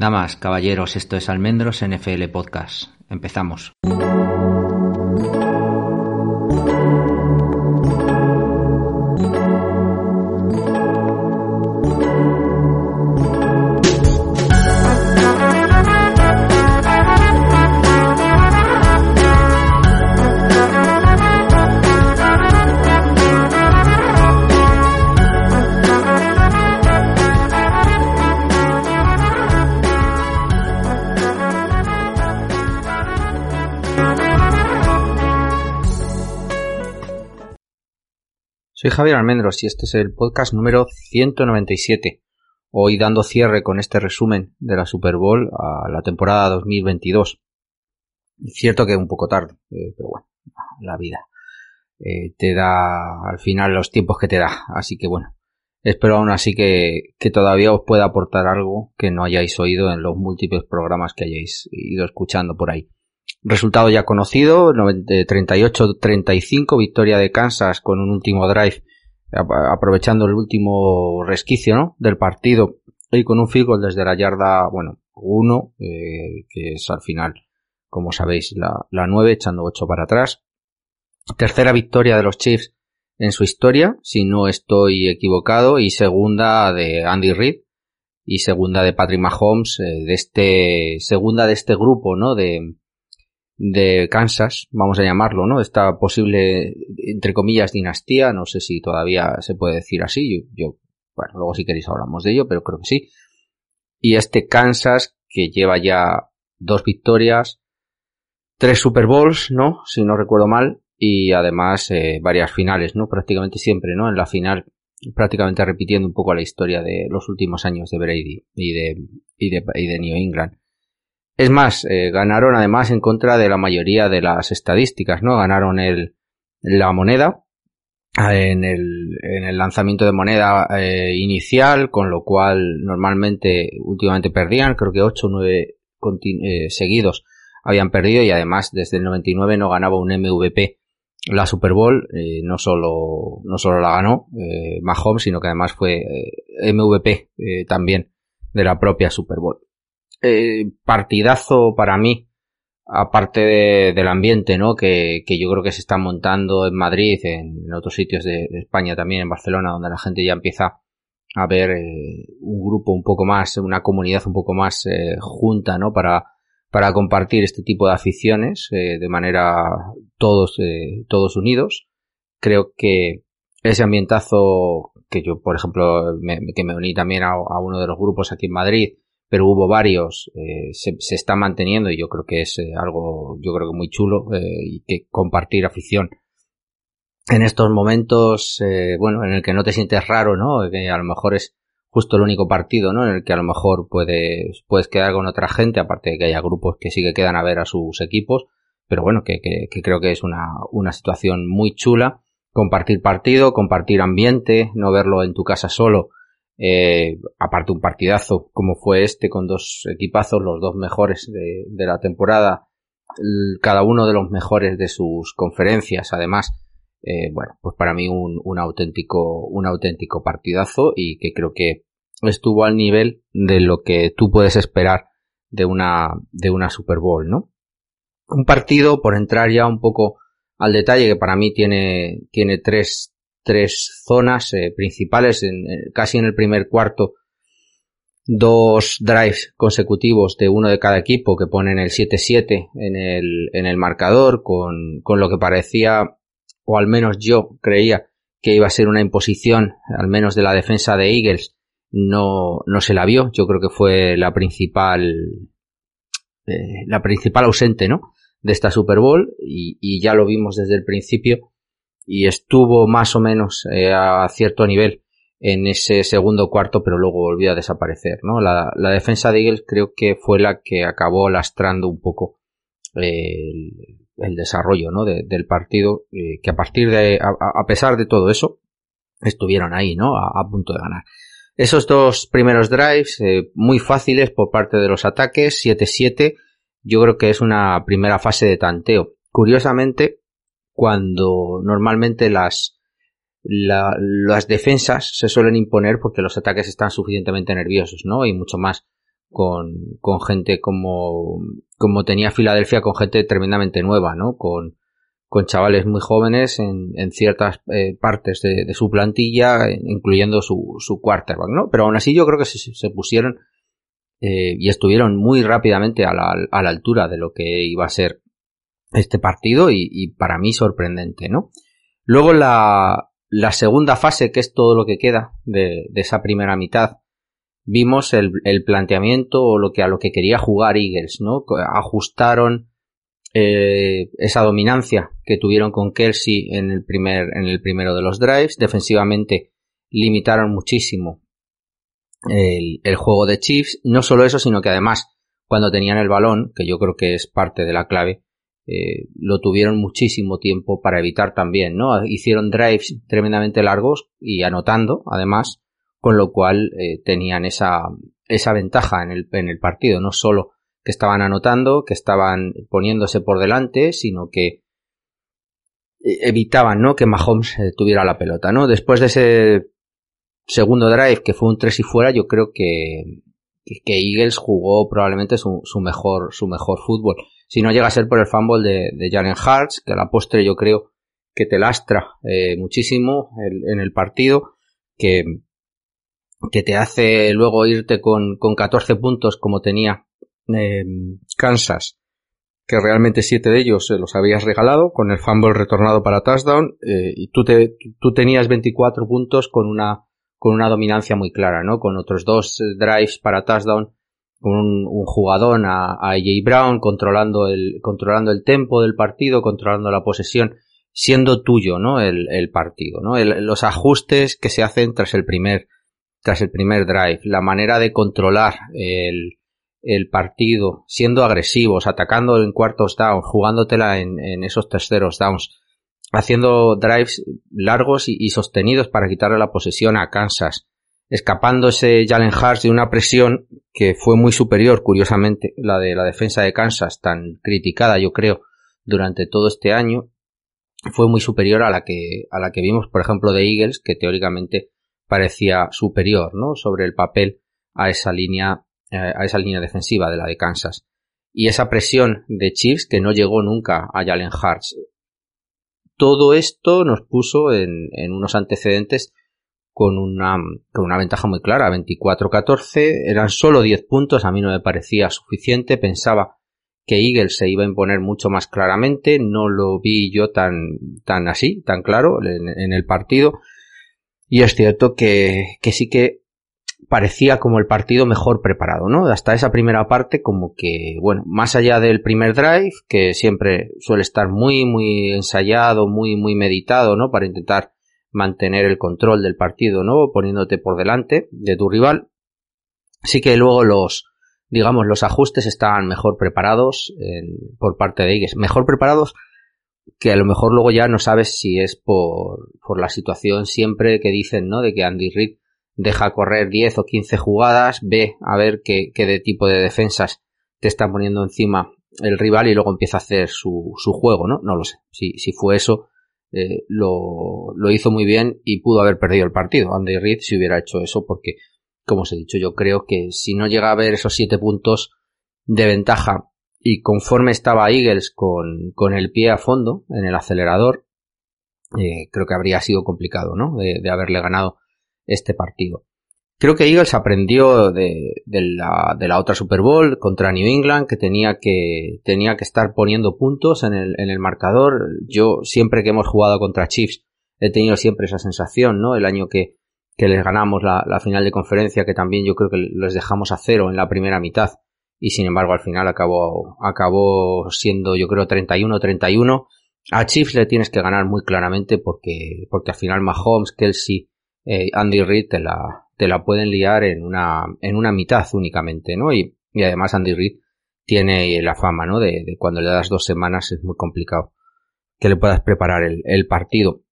Damas, caballeros, esto es Almendros NFL Podcast. Empezamos. Soy Javier Almendros y este es el podcast número 197. Hoy dando cierre con este resumen de la Super Bowl a la temporada 2022. Cierto que un poco tarde, eh, pero bueno, la vida eh, te da al final los tiempos que te da. Así que bueno, espero aún así que, que todavía os pueda aportar algo que no hayáis oído en los múltiples programas que hayáis ido escuchando por ahí. Resultado ya conocido, 38-35, victoria de Kansas con un último drive, aprovechando el último resquicio ¿no? del partido y con un field desde la yarda, bueno, 1, eh, que es al final, como sabéis, la, la 9, echando 8 para atrás. Tercera victoria de los Chiefs en su historia, si no estoy equivocado, y segunda de Andy Reid y segunda de Patrick Mahomes, eh, de este, segunda de este grupo, ¿no? De, de Kansas, vamos a llamarlo, ¿no? Esta posible, entre comillas, dinastía, no sé si todavía se puede decir así, yo, bueno, luego si queréis hablamos de ello, pero creo que sí. Y este Kansas que lleva ya dos victorias, tres Super Bowls, ¿no? Si no recuerdo mal, y además eh, varias finales, ¿no? Prácticamente siempre, ¿no? En la final, prácticamente repitiendo un poco la historia de los últimos años de Brady y de, y de, y de New England. Es más, eh, ganaron además en contra de la mayoría de las estadísticas, ¿no? Ganaron el, la moneda en el, en el lanzamiento de moneda eh, inicial, con lo cual normalmente últimamente perdían, creo que 8 o 9 eh, seguidos habían perdido y además desde el 99 no ganaba un MVP la Super Bowl, no solo no solo la ganó Mahomes, sino que además fue MVP también de la propia Super Bowl eh, partidazo para mí, aparte de, del ambiente, ¿no? Que, yo creo que se está montando en Madrid, en, otros sitios de, España también, en Barcelona, donde la gente ya empieza a ver eh, un grupo un poco más, una comunidad un poco más eh, junta, ¿no? Para, para compartir este tipo de aficiones eh, de manera todos, eh, todos unidos. Creo que ese ambientazo que yo, por ejemplo, me, que me uní también a uno de los grupos aquí en Madrid, pero hubo varios, eh, se, se, está manteniendo y yo creo que es eh, algo, yo creo que muy chulo eh, y que compartir afición en estos momentos, eh, bueno, en el que no te sientes raro, ¿no? Que a lo mejor es justo el único partido, ¿no? En el que a lo mejor puedes, puedes quedar con otra gente, aparte de que haya grupos que sí que quedan a ver a sus equipos, pero bueno, que, que, creo que es una, una situación muy chula. Compartir partido, compartir ambiente, no verlo en tu casa solo, eh, aparte un partidazo como fue este con dos equipazos, los dos mejores de, la temporada, cada uno de los mejores de sus conferencias, además, eh, bueno, pues para mí un, un, auténtico, un auténtico partidazo y que creo que estuvo al nivel de lo que tú puedes esperar de una, de una Super Bowl, ¿no? Un partido, por entrar ya un poco al detalle, que para mí tiene, tiene tres, tres zonas eh, principales, en, eh, casi en el primer cuarto, dos drives consecutivos de uno de cada equipo que ponen el 7-7 en el, en el marcador con, con lo que parecía, o al menos yo creía que iba a ser una imposición, al menos de la defensa de Eagles, no, no se la vio. Yo creo que fue la principal, eh, la principal ausente, ¿no? De esta Super Bowl y, y ya lo vimos desde el principio y estuvo más o menos eh, a cierto nivel en ese segundo cuarto, pero luego volvió a desaparecer, ¿no? La, defensa de Eagles creo que fue la que acabó lastrando un poco el, desarrollo, ¿no? del partido, eh, que a partir de, a, pesar de todo eso, estuvieron ahí, ¿no? A, punto de ganar. Esos dos primeros drives, eh, muy fáciles por parte de los ataques, 7-7, yo creo que es una primera fase de tanteo. Curiosamente, cuando normalmente las, las defensas se suelen imponer porque los ataques están suficientemente nerviosos, ¿no? Y mucho más con, con gente como, como tenía Filadelfia, con gente tremendamente nueva, ¿no? Con, con chavales muy jóvenes en, en ciertas eh, partes de, de, su plantilla, incluyendo su, su quarterback, ¿no? Pero aún así yo creo que se, se pusieron eh, y estuvieron muy rápidamente a la, a la altura de lo que iba a ser este partido y, para mí sorprendente, ¿no? Luego la, la segunda fase, que es todo lo que queda de, esa primera mitad, vimos el, planteamiento o lo que a lo que quería jugar Eagles, ¿no? Ajustaron eh, esa dominancia que tuvieron con Kelsey en el primer, en el primero de los drives. Defensivamente limitaron muchísimo el, el juego de Chiefs. No solo eso, sino que además, cuando tenían el balón, que yo creo que es parte de la clave, eh, lo tuvieron muchísimo tiempo para evitar también, ¿no? Hicieron drives tremendamente largos y anotando, además, con lo cual eh, tenían esa, esa ventaja en el, en el partido, no solo que estaban anotando, que estaban poniéndose por delante, sino que eh, evitaban, ¿no? Que Mahomes tuviera la pelota, ¿no? Después de ese segundo drive, que fue un 3 y fuera, yo creo que, que Eagles jugó probablemente su, su mejor, su mejor fútbol si no llega a ser por el fumble de, de Jalen Hartz, que a la postre yo creo que te lastra eh, muchísimo en el partido, que, te hace luego irte con, con 14 puntos como tenía eh, Kansas, que realmente siete de ellos los habías regalado con el fumble retornado para touchdown eh, y tú, te, tú tenías 24 puntos con una, con una dominancia muy clara, ¿no? Con otros dos drives para touchdown un, un jugador a, AJ Brown controlando el, controlando el tempo del partido, controlando la posesión, siendo tuyo, ¿no? El, el partido, ¿no? los ajustes que se hacen tras el primer, tras el primer drive, la manera de controlar el, el partido, siendo agresivos, atacando en cuartos downs, jugándotela en, en esos terceros downs, haciendo drives largos y, y, sostenidos para quitarle la posesión a Kansas, escapándose Jalen Hurts de una presión que fue muy superior, curiosamente, la de la defensa de Kansas, tan criticada, yo creo, durante todo este año, fue muy superior a la que, a la que vimos, por ejemplo, de Eagles, que teóricamente parecía superior, ¿no? Sobre el papel a esa línea, eh, a esa línea defensiva de la de Kansas. Y esa presión de Chiefs que no llegó nunca a Jalen Hurts. Todo esto nos puso en, en unos antecedentes con una, con una ventaja muy clara, 24-14, eran solo 10 puntos, a mí no me parecía suficiente, pensaba que Eagles se iba a imponer mucho más claramente, no lo vi yo tan, tan así, tan claro en, el partido, y es cierto que, que sí que parecía como el partido mejor preparado, ¿no? Hasta esa primera parte como que, bueno, más allá del primer drive, que siempre suele estar muy, muy ensayado, muy, muy meditado, ¿no? Para intentar mantener el control del partido, ¿no? Poniéndote por delante de tu rival. Sí que luego los, digamos, los ajustes estaban mejor preparados por parte de ellos. Mejor preparados que a lo mejor luego ya no sabes si es por, por la situación siempre que dicen, ¿no? De que Andy Reid deja correr 10 o 15 jugadas, ve a ver qué, qué de tipo de defensas te está poniendo encima el rival y luego empieza a hacer su, su juego, ¿no? No lo sé. Si, si fue eso, eh, lo, lo, hizo muy bien y pudo haber perdido el partido. Andy Reid si hubiera hecho eso porque, como os he dicho, yo creo que si no llega a haber esos siete puntos de ventaja y conforme estaba Eagles con, con el pie a fondo en el acelerador, eh, creo que habría sido complicado, ¿no? de haberle ganado este partido. Creo que Eagles aprendió de, la, de, la, otra Super Bowl contra New England que tenía que, tenía que estar poniendo puntos en el, en el marcador. Yo siempre que hemos jugado contra Chiefs he tenido siempre esa sensación, ¿no? El año que, que les ganamos la, la, final de conferencia, que también yo creo que les dejamos a cero en la primera mitad. Y sin embargo al final acabó, acabó siendo yo creo 31-31. A Chiefs le tienes que ganar muy claramente porque, porque al final Mahomes, Kelsey eh, Andy Reid te la, te la pueden liar en una, en una mitad únicamente, ¿no? Y, y además Andy Reid tiene la fama, ¿no? De, cuando le das dos semanas es muy complicado que le puedas preparar el, el partido.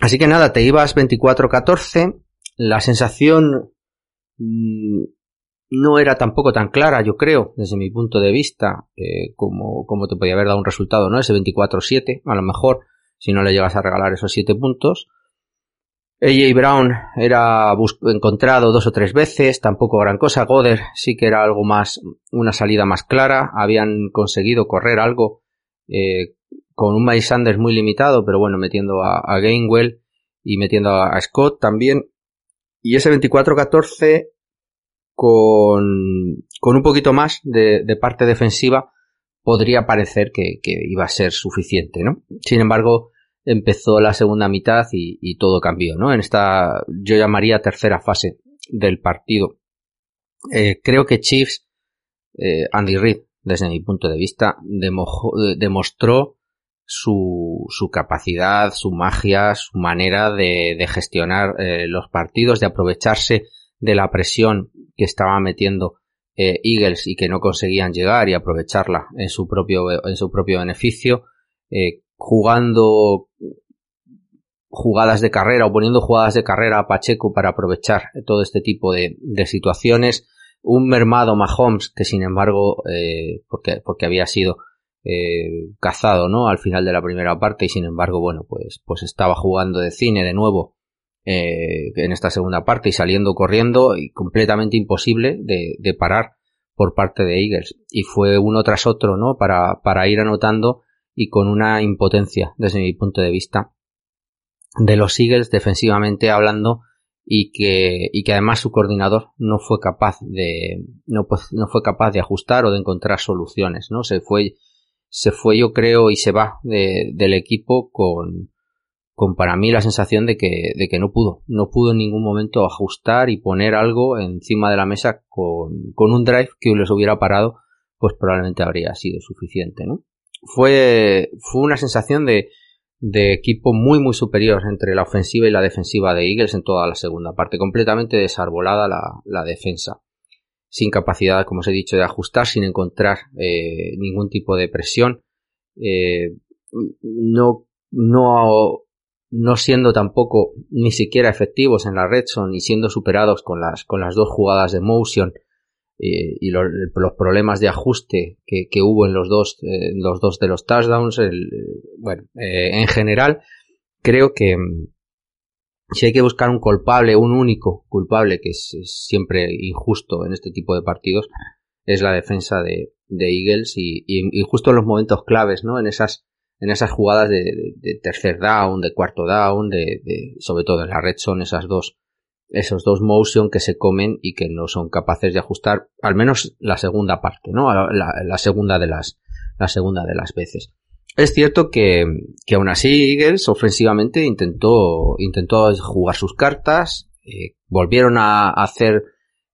Así que nada, te ibas 24-14. La sensación mmm, no era tampoco tan clara, yo creo, desde mi punto de vista, eh, como, como te podía haber dado un resultado, ¿no? Ese 24-7, a lo mejor, si no le llegas a regalar esos 7 puntos. AJ Brown era encontrado dos o tres veces, tampoco gran cosa. Goder sí que era algo más, una salida más clara. Habían conseguido correr algo eh, con un Miles Sanders muy limitado, pero bueno, metiendo a, a Gainwell y metiendo a, a Scott también. Y ese 24-14 con, con un poquito más de, de parte defensiva podría parecer que, que, iba a ser suficiente, ¿no? Sin embargo, empezó la segunda mitad y, todo cambió, ¿no? En esta, yo llamaría tercera fase del partido. Eh, creo que Chiefs, eh, Andy Reid, desde mi punto de vista, demostró, demostró su, su, capacidad, su magia, su manera de, gestionar eh, los partidos, de aprovecharse de la presión que estaba metiendo eh, Eagles y que no conseguían llegar y aprovecharla en su propio, en su propio beneficio, eh, jugando jugadas de carrera o poniendo jugadas de carrera a Pacheco para aprovechar todo este tipo de, situaciones. Un mermado Mahomes que sin embargo, eh, porque, porque había sido eh, cazado, ¿no? Al final de la primera parte y sin embargo, bueno, pues, pues estaba jugando de cine de nuevo eh, en esta segunda parte y saliendo corriendo y completamente imposible de, de, parar por parte de Eagles. Y fue uno tras otro, ¿no? Para, para ir anotando y con una impotencia desde mi punto de vista de los Eagles defensivamente hablando y que, y que además su coordinador no fue capaz de, no, no fue capaz de ajustar o de encontrar soluciones, ¿no? Se fue, se fue yo creo y se va de, del equipo con, con para mí la sensación de que, de que no pudo, no pudo en ningún momento ajustar y poner algo encima de la mesa con, con un drive que les hubiera parado, pues probablemente habría sido suficiente, ¿no? Fue, fue una sensación de, de equipo muy muy superior entre la ofensiva y la defensiva de Eagles en toda la segunda parte, completamente desarbolada la, la defensa, sin capacidad, como os he dicho, de ajustar, sin encontrar eh, ningún tipo de presión, eh, no, no no siendo tampoco ni siquiera efectivos en la red son y siendo superados con las, con las dos jugadas de motion eh, y los, los, problemas de ajuste que, que hubo en los dos, eh, los dos de los touchdowns, el, bueno, eh, en general, creo que mm, si hay que buscar un culpable, un único culpable, que es, siempre injusto en este tipo de partidos, es la defensa de, Eagles y, justo en los momentos claves, ¿no? En esas en esas jugadas de, de tercer down, de cuarto down, de, de, sobre todo en la red son esas dos, esos dos motion que se comen y que no son capaces de ajustar, al menos la segunda parte, ¿no? La, segunda de las, la segunda de las veces. Es cierto que, que aún así Eagles ofensivamente intentó, intentó jugar sus cartas, eh, volvieron a hacer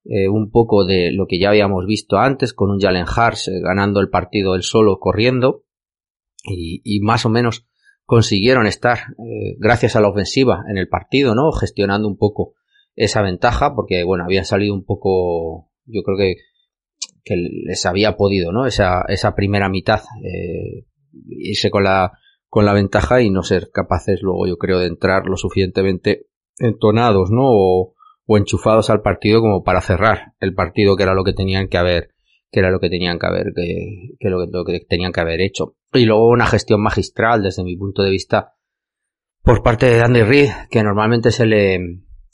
eh, un poco de lo que ya habíamos visto antes con un Jalen Hars eh, ganando el partido él solo corriendo, y, más o menos consiguieron estar gracias a la ofensiva en el partido, ¿no? Gestionando un poco esa ventaja porque bueno, habían salido un poco yo creo que que les había podido, ¿no? Esa esa primera mitad eh, irse con la con la ventaja y no ser capaces luego yo creo de entrar lo suficientemente entonados, ¿no? O, o enchufados al partido como para cerrar el partido que era lo que tenían que haber que era lo que tenían que haber que, que, lo, lo que tenían que haber hecho y luego una gestión magistral desde mi punto de vista por parte de Andy Reid, que normalmente se le,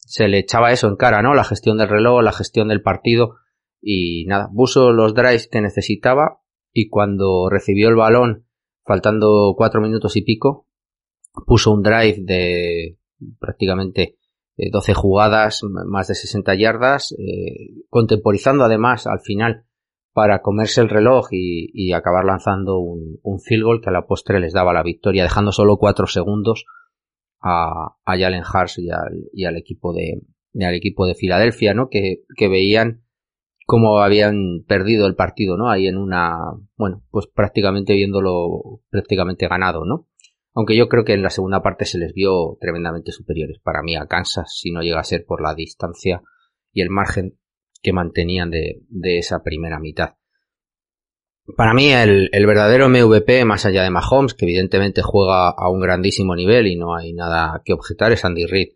se le echaba eso en cara, ¿no? La gestión del reloj, la gestión del partido y nada, puso los drives que necesitaba y cuando recibió el balón, faltando cuatro minutos y pico, puso un drive de prácticamente 12 jugadas, más de 60 yardas, eh, contemporizando además al final para comerse el reloj y, y acabar lanzando un, un, field goal que a la postre les daba la victoria, dejando solo cuatro segundos a, a Jalen Hars y al, y al equipo de y al equipo de Filadelfia, ¿no? Que, que veían cómo habían perdido el partido, ¿no? Ahí en una, bueno, pues prácticamente viéndolo prácticamente ganado, ¿no? Aunque yo creo que en la segunda parte se les vio tremendamente superiores para mí a Kansas, si no llega a ser por la distancia y el margen que mantenían de, de esa primera mitad. Para mí el, verdadero MVP, más allá de Mahomes, que evidentemente juega a un grandísimo nivel y no hay nada que objetar, es Andy Reid.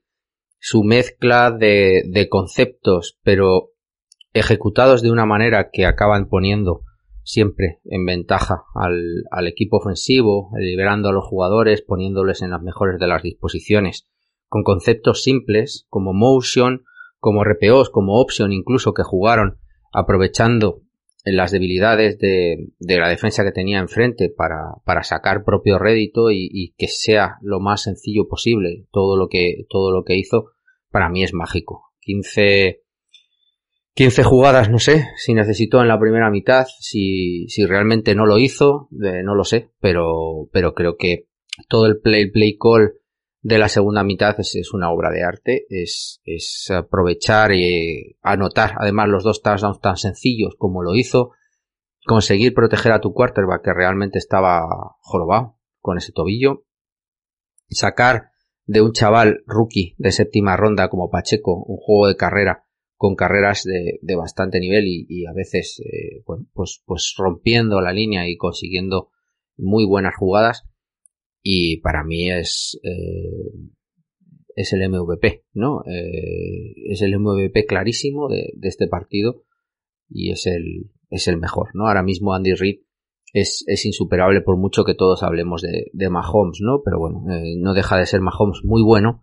Su mezcla de, de conceptos, pero ejecutados de una manera que acaban poniendo siempre en ventaja al, al, equipo ofensivo, liberando a los jugadores, poniéndoles en las mejores de las disposiciones, con conceptos simples como motion, como RPOs, como option incluso que jugaron aprovechando las debilidades de, de la defensa que tenía enfrente para, para sacar propio rédito y, y, que sea lo más sencillo posible todo lo que, todo lo que hizo, para mí es mágico. 15, 15 jugadas, no sé, si necesitó en la primera mitad, si, si realmente no lo hizo, eh, no lo sé, pero, pero creo que todo el play, play call de la segunda mitad es, es una obra de arte, es, es aprovechar y anotar además los dos touchdowns tan sencillos como lo hizo, conseguir proteger a tu quarterback que realmente estaba jorobado con ese tobillo, sacar de un chaval rookie de séptima ronda como Pacheco un juego de carrera con carreras de, de bastante nivel y, y a veces eh, pues, pues rompiendo la línea y consiguiendo muy buenas jugadas y para mí es eh, es el MVP no eh, es el MVP clarísimo de, este partido y es el es el mejor no ahora mismo Andy Reid es, es insuperable por mucho que todos hablemos de, Mahomes no pero bueno eh, no deja de ser Mahomes muy bueno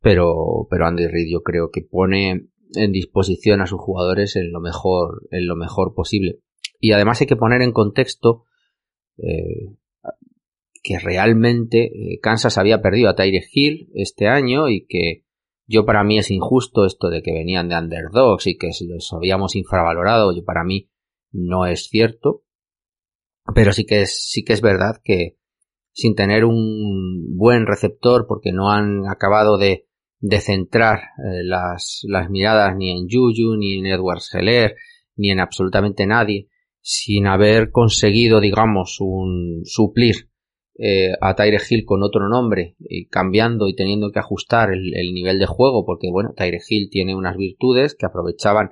pero pero Andy Reid yo creo que pone en disposición a sus jugadores en lo mejor, en lo mejor posible. Y además hay que poner en contexto que realmente eh, Kansas había perdido a Tyre Hill este año y que yo para mí es injusto esto de que venían de underdogs y que los habíamos infravalorado. Yo para mí no es cierto. Pero sí que es, sí que es verdad que sin tener un buen receptor porque no han acabado de, de centrar eh, las, las, miradas ni en Juju, ni en Edward Seller, ni en absolutamente nadie, sin haber conseguido, digamos, un suplir eh, a Tyre Hill con otro nombre, cambiando y teniendo que ajustar el, el, nivel de juego, porque bueno, Tyre Hill tiene unas virtudes que aprovechaban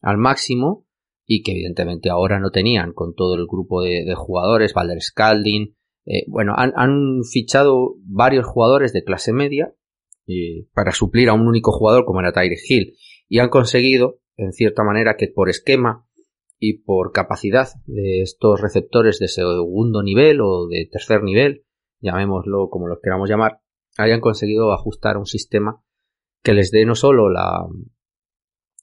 al máximo y que evidentemente ahora no tenían con todo el grupo de, jugadores, Valder Scalding, eh, bueno, han, han fichado varios jugadores de clase media eh, para suplir a un único jugador como era Tyre Hill y han conseguido en cierta manera que por esquema y por capacidad de estos receptores de segundo nivel o de tercer nivel, llamémoslo como los queramos llamar, hayan conseguido ajustar un sistema que les dé no solo la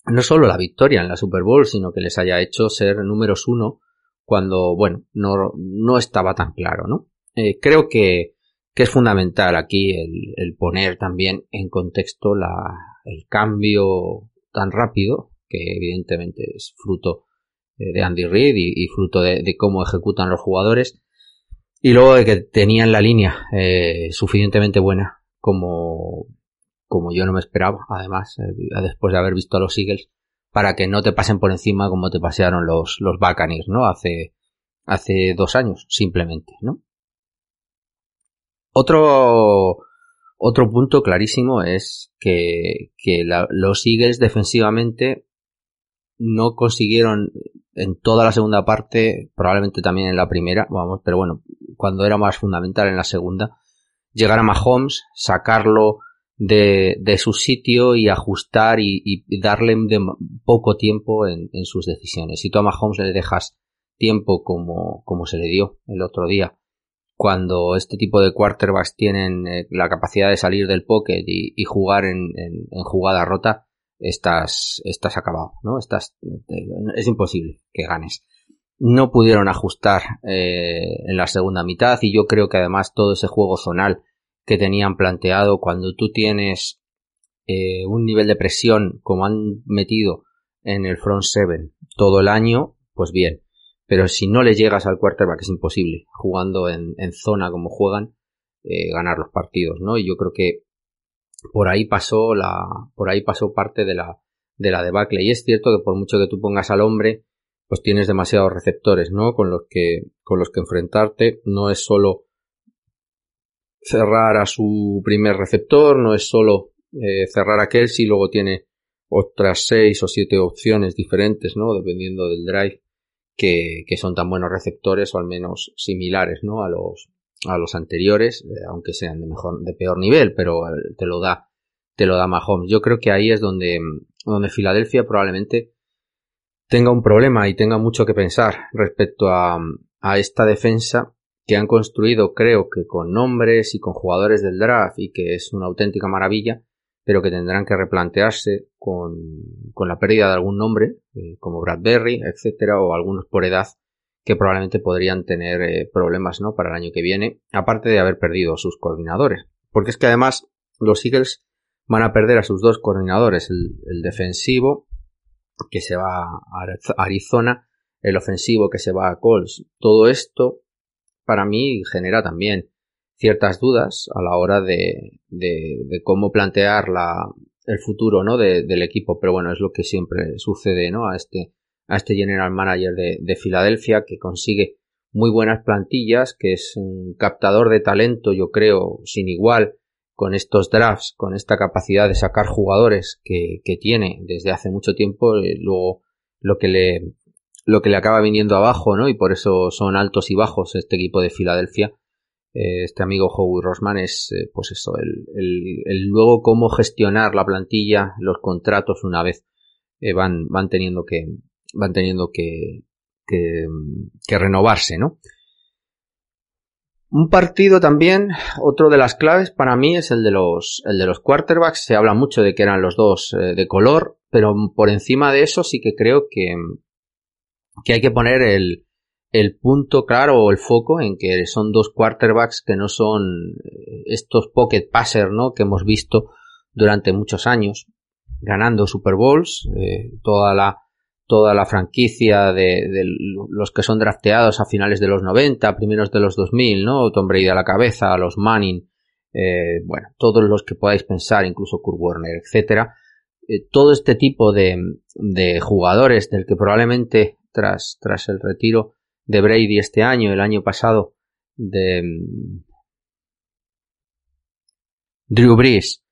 no solo la victoria en la Super Bowl, sino que les haya hecho ser números uno cuando, bueno, no, no estaba tan claro, ¿no? Eh, creo que que es fundamental aquí el, el poner también en contexto la, el cambio tan rápido, que evidentemente es fruto de Andy Reid y, fruto de, cómo ejecutan los jugadores, y luego de que tenían la línea eh, suficientemente buena como, como yo no me esperaba, además, eh, después de haber visto a los Eagles, para que no te pasen por encima como te pasearon los, los ¿no? Hace, hace dos años, simplemente, ¿no? Otro, otro punto clarísimo es que, que los Eagles defensivamente no consiguieron en toda la segunda parte, probablemente también en la primera, vamos, pero bueno, cuando era más fundamental en la segunda, llegar a Mahomes, sacarlo de, de su sitio y ajustar y, darle poco tiempo en, en, sus decisiones. Si tú a Mahomes le dejas tiempo como, como se le dio el otro día cuando este tipo de quarterbacks tienen eh, la capacidad de salir del pocket y, y jugar en, en, en, jugada rota, estás, estás acabado, ¿no? Estás, es imposible que ganes. No pudieron ajustar eh, en la segunda mitad y yo creo que además todo ese juego zonal que tenían planteado cuando tú tienes eh, un nivel de presión como han metido en el front seven todo el año, pues bien, pero si no le llegas al quarterback es imposible, jugando en, en zona como juegan, eh, ganar los partidos, ¿no? Y yo creo que por ahí pasó la, por ahí pasó parte de la, de la debacle. Y es cierto que por mucho que tú pongas al hombre, pues tienes demasiados receptores, ¿no? Con los que, con los que enfrentarte no es solo cerrar a su primer receptor, no es solo eh, cerrar a Kelsey, luego tiene otras seis o siete opciones diferentes, ¿no? Dependiendo del drive, que, que son tan buenos receptores o al menos similares, ¿no? A los, a los anteriores, eh, aunque sean de mejor, de peor nivel, pero te lo da, te lo da Mahomes. Yo creo que ahí es donde, donde Filadelfia probablemente tenga un problema y tenga mucho que pensar respecto a, a esta defensa que han construido, creo que con nombres y con jugadores del draft y que es una auténtica maravilla, pero que tendrán que replantearse con, con la pérdida de algún nombre, eh, como Bradbury, etcétera, o algunos por edad que probablemente podrían tener eh, problemas ¿no? para el año que viene, aparte de haber perdido sus coordinadores. Porque es que además los Eagles van a perder a sus dos coordinadores, el, defensivo que se va a Arizona, el ofensivo que se va a Colts. Todo esto para mí genera también ciertas dudas a la hora de, de, cómo plantear la, el futuro ¿no? del equipo, pero bueno, es lo que siempre sucede ¿no? a este a este general manager de, Filadelfia que consigue muy buenas plantillas, que es un captador de talento, yo creo, sin igual, con estos drafts, con esta capacidad de sacar jugadores que, tiene desde hace mucho tiempo, eh, luego lo que le lo que le acaba viniendo abajo, ¿no? Y por eso son altos y bajos este equipo de Filadelfia. Eh, este amigo Howie Rosman es, eh, pues eso, el, el, luego cómo gestionar la plantilla, los contratos una vez van, van teniendo que, van teniendo que, que, renovarse, ¿no? Un partido también, otro de las claves para mí es el de los, el de los quarterbacks. Se habla mucho de que eran los dos eh, de color, pero por encima de eso sí que creo que, que hay que poner el, el punto claro o el foco en que son dos quarterbacks que no son eh, estos pocket passers, ¿no? Que hemos visto durante muchos años, ganando Super Bowls, eh, toda la, toda la franquicia de, los que son drafteados a finales de los 90, primeros de los 2000, ¿no? Tom Brady a la cabeza, los Manning, eh, bueno, todos los que podáis pensar, incluso Kurt Warner, etcétera. Eh, todo este tipo de, de, jugadores del que probablemente tras, tras el retiro de Brady este año, el año pasado, de mm, Drew Brees,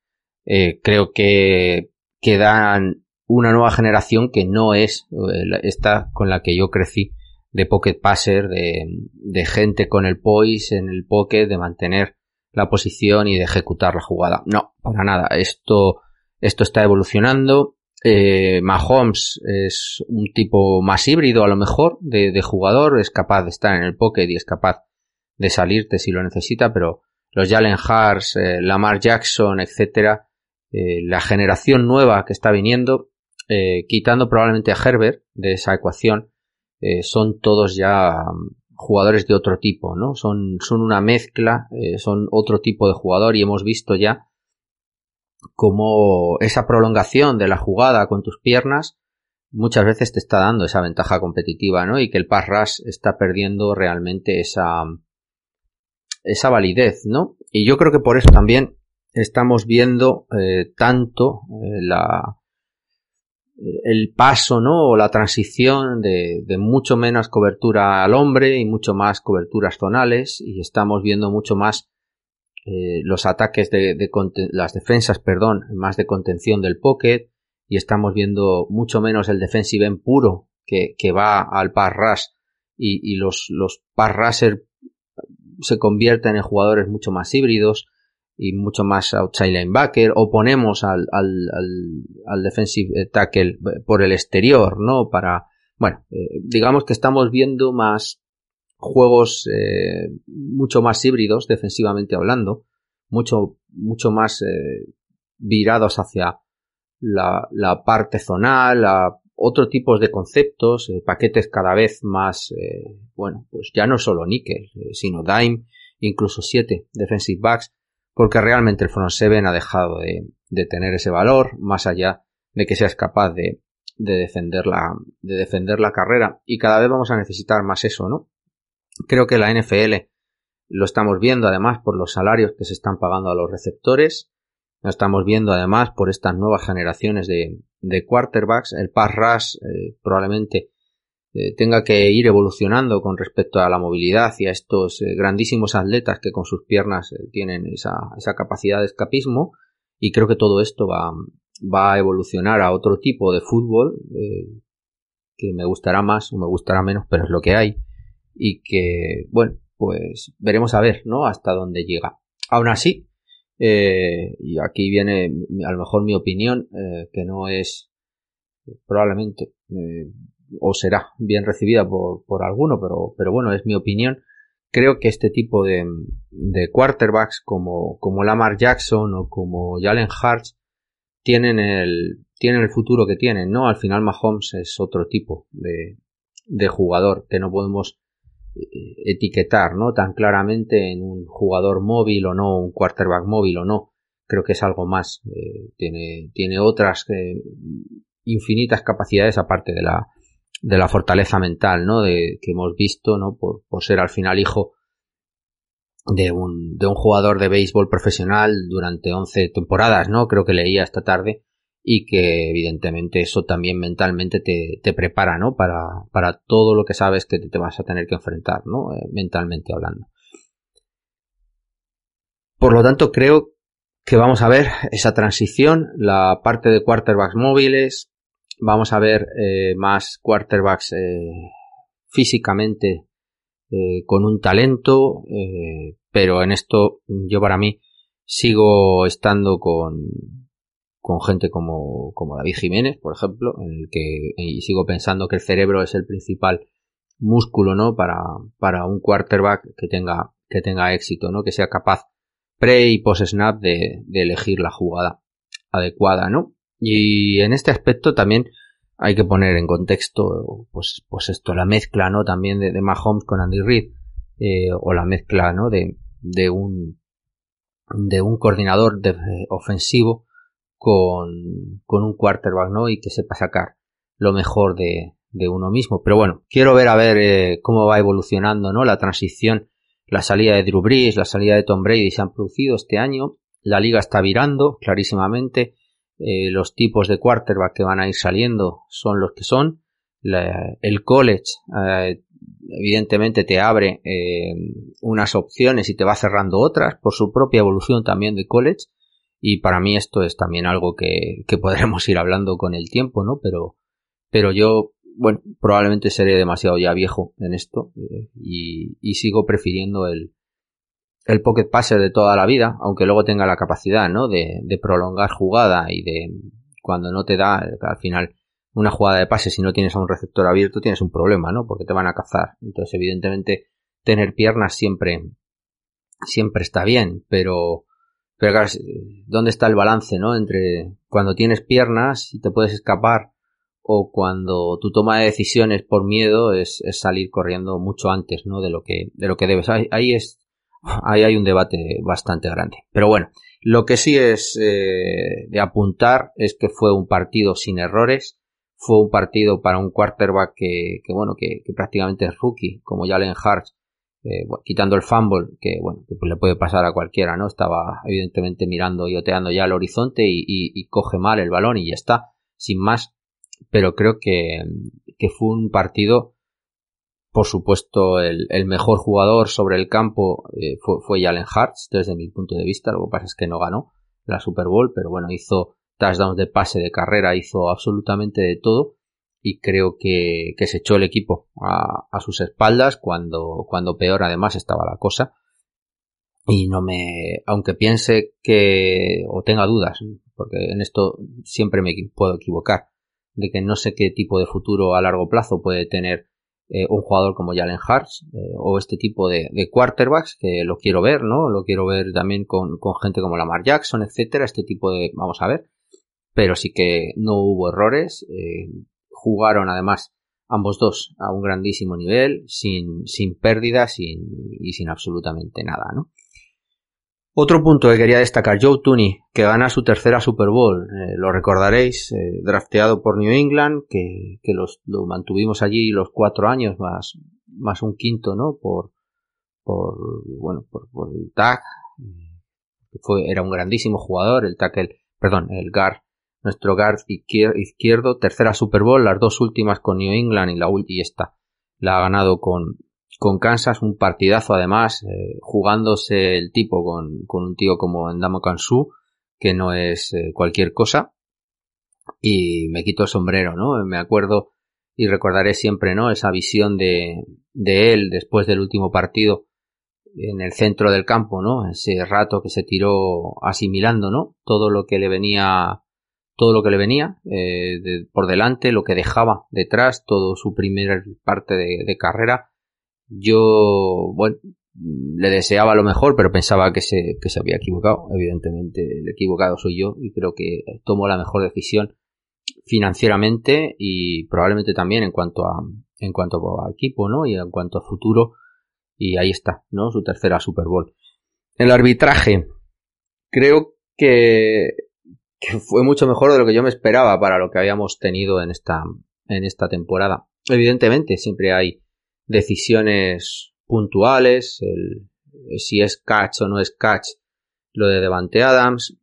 eh, creo que quedan una nueva generación que no es eh, esta con la que yo crecí de pocket passer, de, de gente con el poise en el pocket, de mantener la posición y de ejecutar la jugada. No, para nada. Esto, esto está evolucionando. Eh, Mahomes es un tipo más híbrido a lo mejor de, de, jugador, es capaz de estar en el pocket y es capaz de salirte si lo necesita, pero los Jalen Hars, eh, Lamar Jackson, etcétera, eh, la generación nueva que está viniendo eh, quitando probablemente a Herbert de esa ecuación, eh, son todos ya mm, jugadores de otro tipo, ¿no? Son, son una mezcla, eh, son otro tipo de jugador y hemos visto ya como esa prolongación de la jugada con tus piernas muchas veces te está dando esa ventaja competitiva, ¿no? Y que el pass rush está perdiendo realmente esa, esa validez, ¿no? Y yo creo que por eso también estamos viendo tanto la, el paso, ¿no? O la transición de, de, mucho menos cobertura al hombre y mucho más coberturas zonales y estamos viendo mucho más eh, los ataques de, de las defensas, perdón, más de contención del pocket y estamos viendo mucho menos el defensive en puro que, que va al pass rush y, y los, los pass rusher se convierten en jugadores mucho más híbridos y mucho más outside linebacker o ponemos al, al, al, defensive tackle por el exterior, ¿no? Para, bueno, eh, digamos que estamos viendo más juegos eh, mucho más híbridos defensivamente hablando, mucho, mucho más eh, virados hacia la, la parte zonal, a otro tipos de conceptos, paquetes cada vez más, bueno, pues ya no solo níquel, sino dime, incluso siete defensive backs porque realmente el front seven ha dejado de, tener ese valor, más allá de que seas capaz de, de, defender la, de defender la carrera. Y cada vez vamos a necesitar más eso, ¿no? Creo que la NFL lo estamos viendo además por los salarios que se están pagando a los receptores. Lo estamos viendo además por estas nuevas generaciones de, de quarterbacks. El pass rush eh, probablemente tenga que ir evolucionando con respecto a la movilidad y a estos eh, grandísimos atletas que con sus piernas eh, tienen esa, esa, capacidad de escapismo. Y creo que todo esto va, va a evolucionar a otro tipo de fútbol que me gustará más o me gustará menos pero es lo que hay. Y que bueno pues veremos a ver no hasta dónde llega. Aún así y aquí viene a lo mejor mi opinión que no es probablemente o será bien recibida por, por alguno, pero, pero bueno, es mi opinión. Creo que este tipo de, de quarterbacks como, como Lamar Jackson o como Jalen Hurts tienen el, tienen el futuro que tienen, ¿no? Al final Mahomes es otro tipo de, de jugador que no podemos eh, etiquetar, ¿no? Tan claramente en un jugador móvil o no, un quarterback móvil o no. Creo que es algo más. Eh, tiene, tiene otras eh, infinitas capacidades aparte de la, de la fortaleza mental, ¿no? De, que hemos visto, ¿no? Por, ser al final hijo de un, de un jugador de béisbol profesional durante 11 temporadas, ¿no? Creo que leía esta tarde y que evidentemente eso también mentalmente te, te prepara, ¿no? Para, para todo lo que sabes que te, vas a tener que enfrentar, ¿no? Eh, mentalmente hablando. Por lo tanto, creo que vamos a ver esa transición, la parte de quarterbacks móviles, vamos a ver eh, más quarterbacks eh, físicamente eh, con un talento, pero en esto yo para mí sigo estando con, con gente como, como David Jiménez, por ejemplo, en el que y sigo pensando que el cerebro es el principal músculo, ¿no? Para, para un quarterback que tenga, que tenga éxito, ¿no? Que sea capaz pre y post snap de, de elegir la jugada adecuada, ¿no? Y en este aspecto también hay que poner en contexto, pues, pues esto, la mezcla, ¿no? También de, de Mahomes con Andy Reid, eh, o la mezcla, ¿no? De, de un, de un coordinador de, ofensivo con, con un quarterback, ¿no? Y que sepa sacar lo mejor de, de uno mismo. Pero bueno, quiero ver a ver eh, cómo va evolucionando, ¿no? La transición, la salida de Drew Brees, la salida de Tom Brady se han producido este año. La liga está virando clarísimamente eh, los tipos de quarterback que van a ir saliendo son los que son. el college eh, evidentemente te abre eh, unas opciones y te va cerrando otras por su propia evolución también de college y para mí esto es también algo que, que podremos ir hablando con el tiempo, ¿no? Pero, pero yo, bueno, probablemente seré demasiado ya viejo en esto y, y sigo prefiriendo el, el pocket passer de toda la vida, aunque luego tenga la capacidad, ¿no? De, de prolongar jugada y de cuando no te da al final una jugada de pase si no tienes a un receptor abierto tienes un problema, ¿no? Porque te van a cazar. Entonces, evidentemente, tener piernas siempre siempre está bien, pero pero claro, ¿dónde está el balance, no? Entre cuando tienes piernas y te puedes escapar o cuando tu toma de decisiones por miedo es, es salir corriendo mucho antes, ¿no? De lo que de lo que debes. Ahí, ahí es ahí hay un debate bastante grande. Pero bueno, lo que sí es eh, de apuntar es que fue un partido sin errores, fue un partido para un quarterback que, que bueno, que, prácticamente es rookie, como Jalen Hurts, eh, quitando el fumble, que bueno, que pues le puede pasar a cualquiera, ¿no? Estaba evidentemente mirando y oteando ya al horizonte y, y, coge mal el balón y ya está, sin más. Pero creo que, que fue un partido por supuesto, el, mejor jugador sobre el campo eh, fue, fue Jalen Hurts, desde mi punto de vista. Lo que pasa es que no ganó la Super Bowl, pero bueno, hizo touchdowns de pase, de carrera, hizo absolutamente de todo. Y creo que, que se echó el equipo a, a, sus espaldas cuando, cuando peor además estaba la cosa. Y no me, aunque piense que, o tenga dudas, porque en esto siempre me puedo equivocar, de que no sé qué tipo de futuro a largo plazo puede tener eh, un jugador como Jalen Hurts eh, o este tipo de, quarterbacks que lo quiero ver, ¿no? Lo quiero ver también con, gente como Lamar Jackson, etcétera, este tipo de, vamos a ver, pero sí que no hubo errores, eh, jugaron además ambos dos a un grandísimo nivel, sin, sin pérdidas y sin absolutamente nada, ¿no? Otro punto que quería destacar, Joe Tooney, que gana su tercera Super Bowl, eh, lo recordaréis, eh, drafteado por New England, que, que los, lo mantuvimos allí los cuatro años, más, más un quinto, ¿no? Por, por, bueno, por, por el tag, fue, era un grandísimo jugador, el tackle, perdón, el guard nuestro guard izquierdo, tercera Super Bowl, las dos últimas con New England y la última y esta. La ha ganado con, con Kansas, un partidazo además, eh, jugándose el tipo con, con, un tío como Endamo Kansu, que no es eh, cualquier cosa, y me quito el sombrero, ¿no? Me acuerdo y recordaré siempre, ¿no? Esa visión de, de él después del último partido en el centro del campo, ¿no? Ese rato que se tiró asimilando, ¿no? Todo lo que le venía, todo lo que le venía eh, por delante, lo que dejaba detrás, todo su primera parte de, carrera. Yo, bueno, le deseaba lo mejor, pero pensaba que se, que se había equivocado. Evidentemente, el equivocado soy yo y creo que tomó la mejor decisión financieramente y probablemente también en cuanto a, en cuanto a equipo, ¿no? Y en cuanto a futuro y ahí está, ¿no? Su tercera Super Bowl. El arbitraje. Creo que, que fue mucho mejor de lo que yo me esperaba para lo que habíamos tenido en esta, en esta temporada. Evidentemente, siempre hay decisiones puntuales, el, si es catch o no es catch, lo de Devante Adams,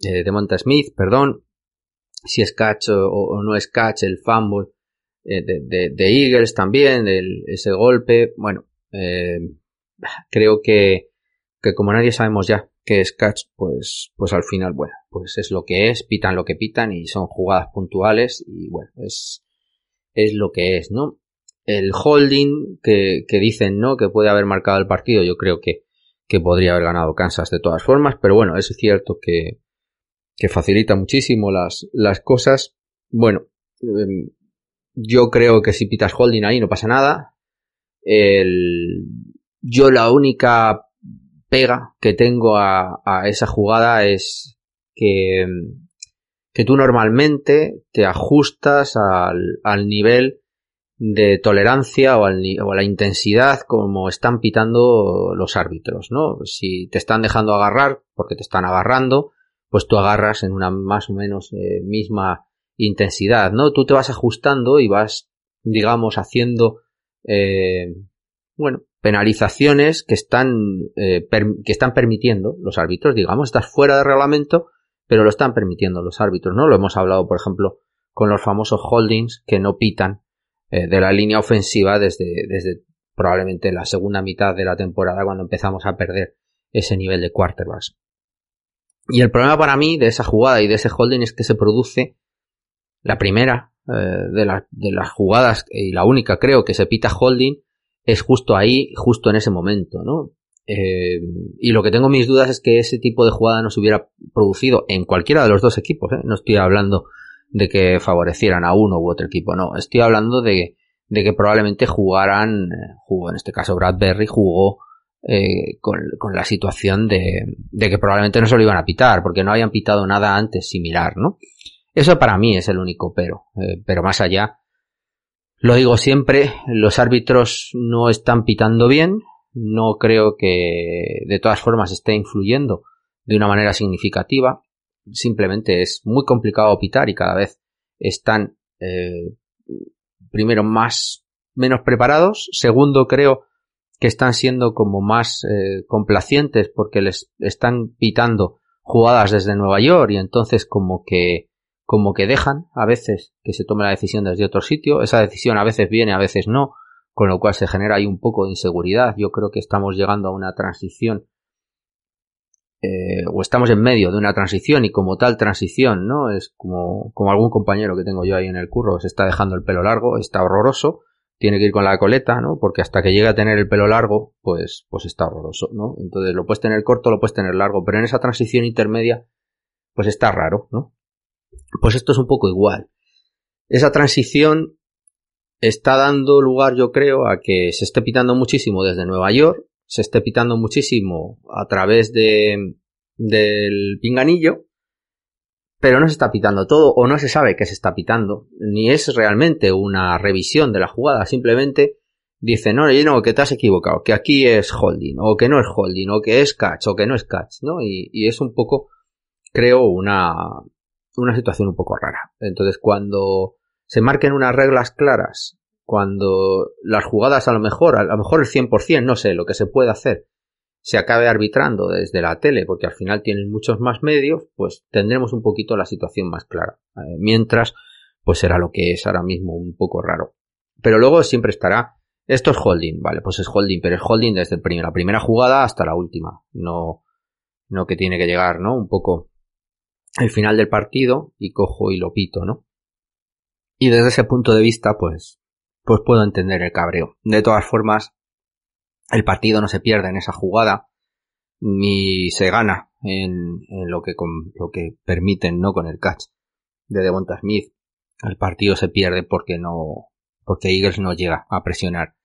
eh, de Monta Smith, perdón, si es catch o, no es catch, el fumble eh, de, Eagles también, ese golpe, bueno, eh, creo que, que como nadie sabemos ya que es catch, pues, pues al final, bueno, pues es lo que es, pitan lo que pitan y son jugadas puntuales y bueno, es, es lo que es, ¿no? El holding que, dicen, ¿no? Que puede haber marcado el partido, yo creo que, que podría haber ganado Kansas de todas formas, pero bueno, es cierto que, que facilita muchísimo las, las cosas. Bueno, em, yo creo que si pitas holding ahí no pasa nada. El, yo la única pega que tengo a, a esa jugada es que, que tú normalmente te ajustas al, al nivel de tolerancia o, al, o, a la intensidad como están pitando los árbitros, ¿no? Si te están dejando agarrar, porque te están agarrando, pues tú agarras en una más o menos eh, misma intensidad, ¿no? Tú te vas ajustando y vas, digamos, haciendo eh, bueno, penalizaciones que están, eh, que están permitiendo los árbitros, digamos, estás fuera de reglamento, pero lo están permitiendo los árbitros, ¿no? Lo hemos hablado, por ejemplo, con los famosos holdings que no pitan eh, de la línea ofensiva desde, desde probablemente la segunda mitad de la temporada cuando empezamos a perder ese nivel de quarterbacks. Y el problema para mí de esa jugada y de ese holding es que se produce la primera eh, de, de, las jugadas y la única creo que se pita holding es justo ahí, justo en ese momento, ¿no? Eh, y lo que tengo mis dudas es que ese tipo de jugada no se hubiera producido en cualquiera de los dos equipos. ¿eh? No estoy hablando de que favorecieran a uno u otro equipo, no. Estoy hablando de, de que probablemente jugaran, jugó en este caso Bradbury, jugó eh, con, con, la situación de, de, que probablemente no se lo iban a pitar, porque no habían pitado nada antes similar, ¿no? Eso para mí es el único pero. Eh, pero más allá, lo digo siempre, los árbitros no están pitando bien. No creo que de todas formas esté influyendo de una manera significativa. Simplemente es muy complicado pitar y cada vez están eh, primero más menos preparados. Segundo, creo que están siendo como más eh, complacientes porque les están pitando jugadas desde Nueva York y entonces como que como que dejan a veces que se tome la decisión desde otro sitio. Esa decisión a veces viene, a veces no, con lo cual se genera ahí un poco de inseguridad. Yo creo que estamos llegando a una transición eh, o estamos en medio de una transición y como tal transición, ¿no? Es como, como algún compañero que tengo yo ahí en el curro, se está dejando el pelo largo, está horroroso, tiene que ir con la coleta, ¿no? Porque hasta que llegue a tener el pelo largo, pues, pues está horroroso, ¿no? Entonces lo puedes tener corto, lo puedes tener largo, pero en esa transición intermedia, pues está raro, ¿no? Pues esto es un poco igual. Esa transición está dando lugar, yo creo, a que se esté pitando muchísimo desde Nueva York, se esté pitando muchísimo a través de, del pinganillo, pero no se está pitando todo o no se sabe que se está pitando, ni es realmente una revisión de la jugada, simplemente dice, no, no, que te has equivocado, que aquí es holding, o que no es holding, o que es catch, o que no es catch, ¿no? Y, y es un poco, creo, una, una situación un poco rara. Entonces, cuando se marquen unas reglas claras, cuando las jugadas a lo mejor, a lo mejor el 100%, no sé, lo que se puede hacer, se acabe arbitrando desde la tele, porque al final tienen muchos más medios, pues tendremos un poquito la situación más clara. Eh, mientras, pues será lo que es ahora mismo un poco raro. Pero luego siempre estará, esto es holding, vale, pues es holding, pero es holding desde la primera jugada hasta la última, no, no que tiene que llegar, ¿no? Un poco el final del partido y cojo y lo pito, ¿no? Y desde ese punto de vista, pues, pues puedo entender el cabreo. De todas formas, el partido no se pierde en esa jugada, ni se gana en, lo que con, lo que permiten, ¿no? Con el catch de Devonta Smith. El partido se pierde porque no, porque Eagles no llega a presionar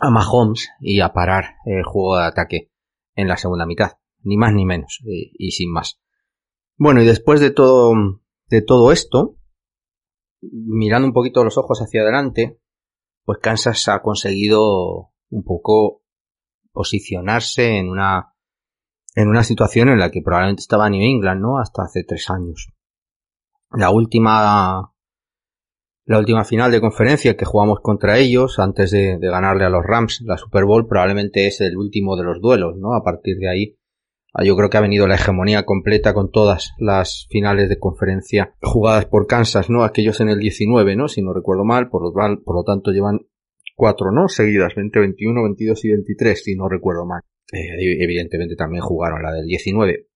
a Mahomes y a parar el juego de ataque en la segunda mitad. Ni más ni menos, y, y sin más. Bueno, y después de todo, de todo esto, mirando un poquito los ojos hacia adelante, pues Kansas ha conseguido un poco posicionarse en una en una situación en la que probablemente estaba New England, ¿no? Hasta hace tres años. La última la última final de conferencia que jugamos contra ellos antes de, de ganarle a los Rams la Super Bowl probablemente es el último de los duelos, ¿no? A partir de ahí Ah, yo creo que ha venido la hegemonía completa con todas las finales de conferencia jugadas por Kansas, ¿no? Aquellos en el 19, ¿no? Si no recuerdo mal, por lo, por lo tanto llevan cuatro, ¿no? Seguidas, 20, 21, 22 y 23, si no recuerdo mal. Eh, evidentemente también jugaron la del 19.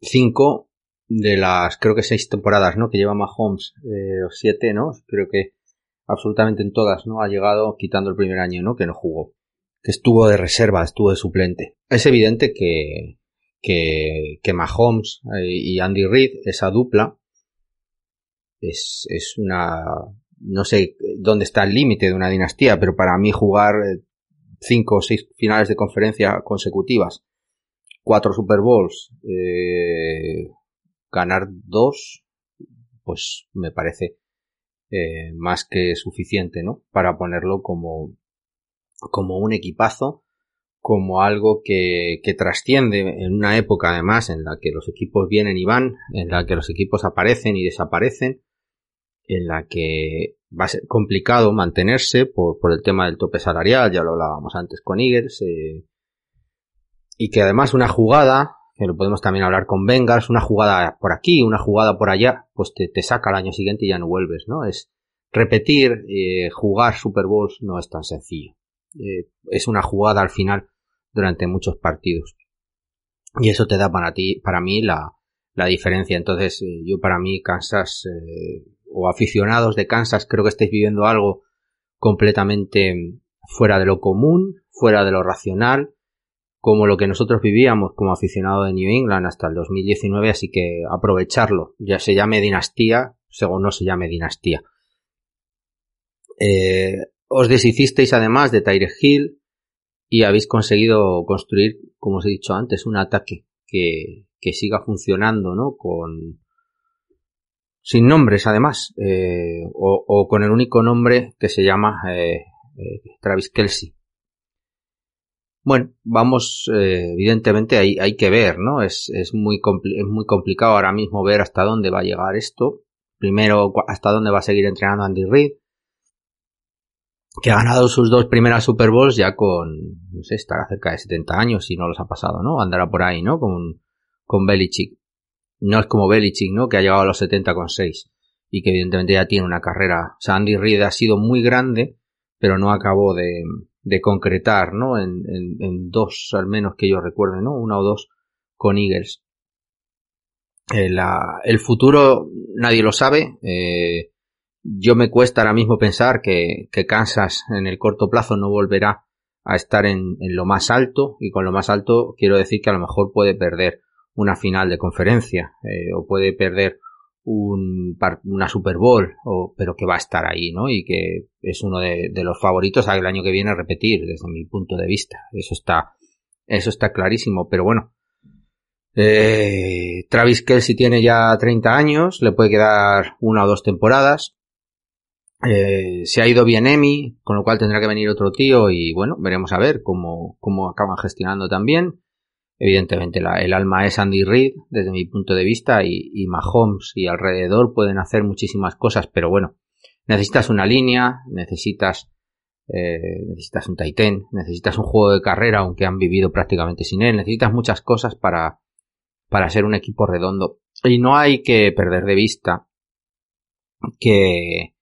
Cinco de las, creo que seis temporadas, ¿no? Que lleva Mahomes, eh, siete, ¿no? Creo que absolutamente en todas, ¿no? Ha llegado quitando el primer año, ¿no? Que no jugó que estuvo de reserva, estuvo de suplente. Es evidente que, que, Mahomes eh, y Andy Reid, esa dupla, es, es una, no sé dónde está el límite de una dinastía, pero para mí jugar eh, cinco o seis finales de conferencia consecutivas, cuatro Super Bowls, eh, ganar dos, pues me parece más que suficiente, ¿no? Para ponerlo como, como un equipazo, como algo que, trasciende en una época además en la que los equipos vienen y van, en la que los equipos aparecen y desaparecen, en la que va a ser complicado mantenerse por, por el tema del tope salarial, ya lo hablábamos antes con Eagles, eh, y que además una jugada, que lo podemos también hablar con Bengals, una jugada por aquí, una jugada por allá, pues te, te saca al año siguiente y ya no vuelves, ¿no? Es repetir, eh, jugar Super Bowls no es tan sencillo. Eh, es una jugada al final durante muchos partidos. Y eso te da para ti, para mí, la, la diferencia. Entonces, eh, yo para mí, Kansas, eh, o aficionados de Kansas, creo que estáis viviendo algo completamente fuera de lo común, fuera de lo racional, como lo que nosotros vivíamos como aficionados de New England hasta el 2019, así que aprovecharlo, ya se llame dinastía, según no se llame dinastía. Eh, os deshicisteis además de Tyre Hill y habéis conseguido construir, como os he dicho antes, un ataque que, siga funcionando, ¿no? Con sin nombres además, eh, o, o, con el único nombre que se llama eh, eh, Travis Kelsey. Bueno, vamos, eh, evidentemente hay, hay que ver, ¿no? Es, es, muy es muy complicado ahora mismo ver hasta dónde va a llegar esto. Primero, hasta dónde va a seguir entrenando Andy Reid que ha ganado sus dos primeras Super Bowls ya con, no sé, estará cerca de 70 años si no los ha pasado, ¿no? Andará por ahí, ¿no? Con, con Belichick. No es como Belichick, ¿no? Que ha llegado a los 70 con 6 y que evidentemente ya tiene una carrera. O sea, Andy Reid ha sido muy grande, pero no acabó de, de concretar, ¿no? En, en, en, dos, al menos que yo recuerde, ¿no? Una o dos con Eagles. Eh, la, el futuro nadie lo sabe. Eh, yo me cuesta ahora mismo pensar que, que Kansas en el corto plazo no volverá a estar en, en, lo más alto y con lo más alto quiero decir que a lo mejor puede perder una final de conferencia eh, o puede perder un, una Super Bowl o, pero que va a estar ahí ¿no? y que es uno de, de los favoritos al año que viene a repetir desde mi punto de vista. Eso está eso está clarísimo. Pero bueno eh, Travis Kelsey tiene ya 30 años le puede quedar una o dos temporadas eh, se ha ido bien Emi, con lo cual tendrá que venir otro tío y bueno, veremos a ver cómo, cómo acaban gestionando también. Evidentemente la, el alma es Andy Reid desde mi punto de vista y, y Mahomes y alrededor pueden hacer muchísimas cosas, pero bueno, necesitas una línea, necesitas eh, necesitas un Titan, necesitas un juego de carrera, aunque han vivido prácticamente sin él, necesitas muchas cosas para, para ser un equipo redondo. Y no hay que perder de vista que,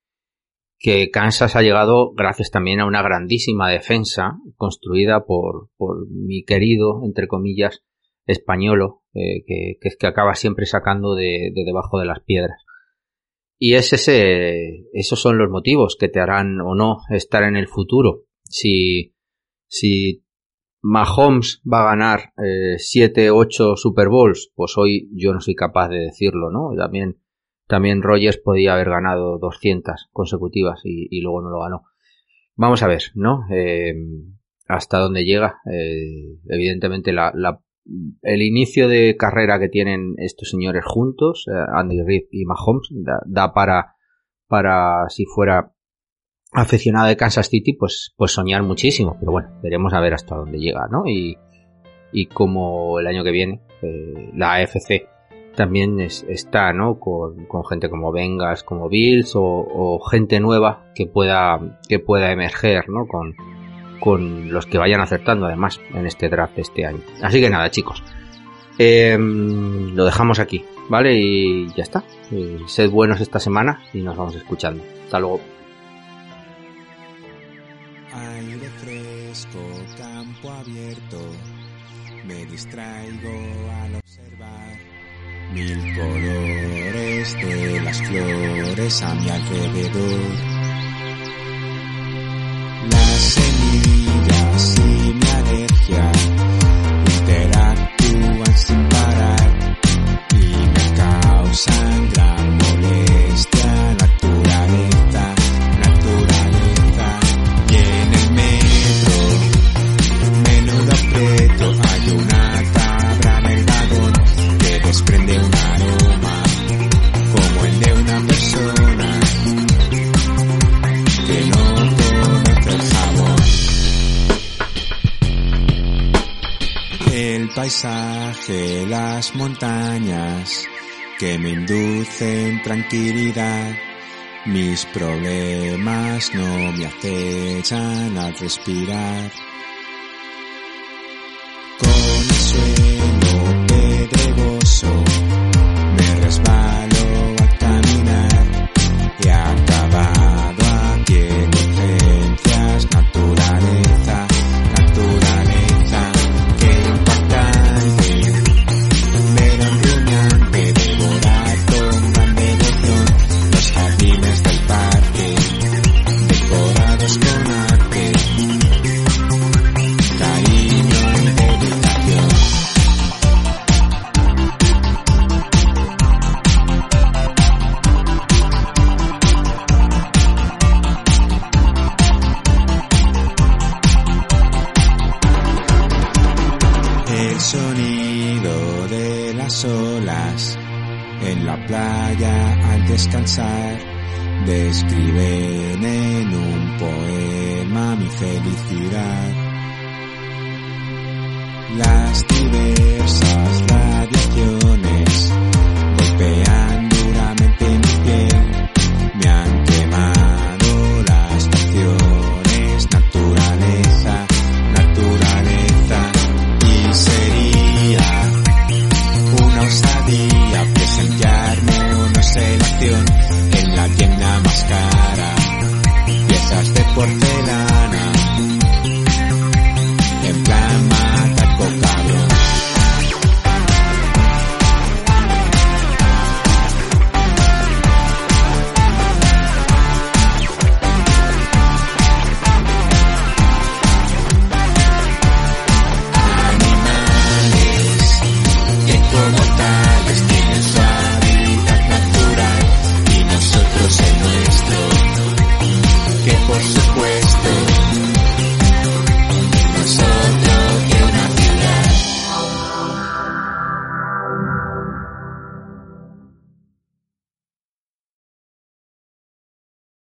que Kansas ha llegado gracias también a una grandísima defensa construida por, por mi querido, entre comillas, españolo, eh, que, que, que acaba siempre sacando de, de debajo de las piedras. Y es ese, esos son los motivos que te harán o no estar en el futuro. Si, si Mahomes va a ganar 7, eh, 8 Super Bowls, pues hoy yo no soy capaz de decirlo, ¿no? También, también Rogers podía haber ganado 200 consecutivas y, luego no lo ganó. Vamos a ver, ¿no? Eh, hasta dónde llega. Eh, evidentemente la, la el inicio de carrera que tienen estos señores juntos, eh, Andy Reid y Mahomes, da, para, para si fuera aficionado de Kansas City, pues, pues soñar muchísimo. Pero bueno, veremos a ver hasta dónde llega, ¿no? Y, y como el año que viene, eh, la AFC también está, ¿no? Con, con, gente como Vengas, como Bills o, gente nueva que pueda, que pueda emerger, ¿no? Con, con los que vayan acertando además en este draft este año. Así que nada, chicos. Eh, lo dejamos aquí, ¿vale? Y ya está. Sed buenos esta semana y nos vamos escuchando. Hasta luego. Fresco, campo abierto. Me distraigo mil colores de las flores a mi alrededor. Las semillas y mi alergia interactúan sin parar y me causan las montañas que me inducen tranquilidad. Mis problemas no me acechan al respirar. Sonido de las olas en la playa al descansar describen en un poema mi felicidad. Las diversas radiaciones selección en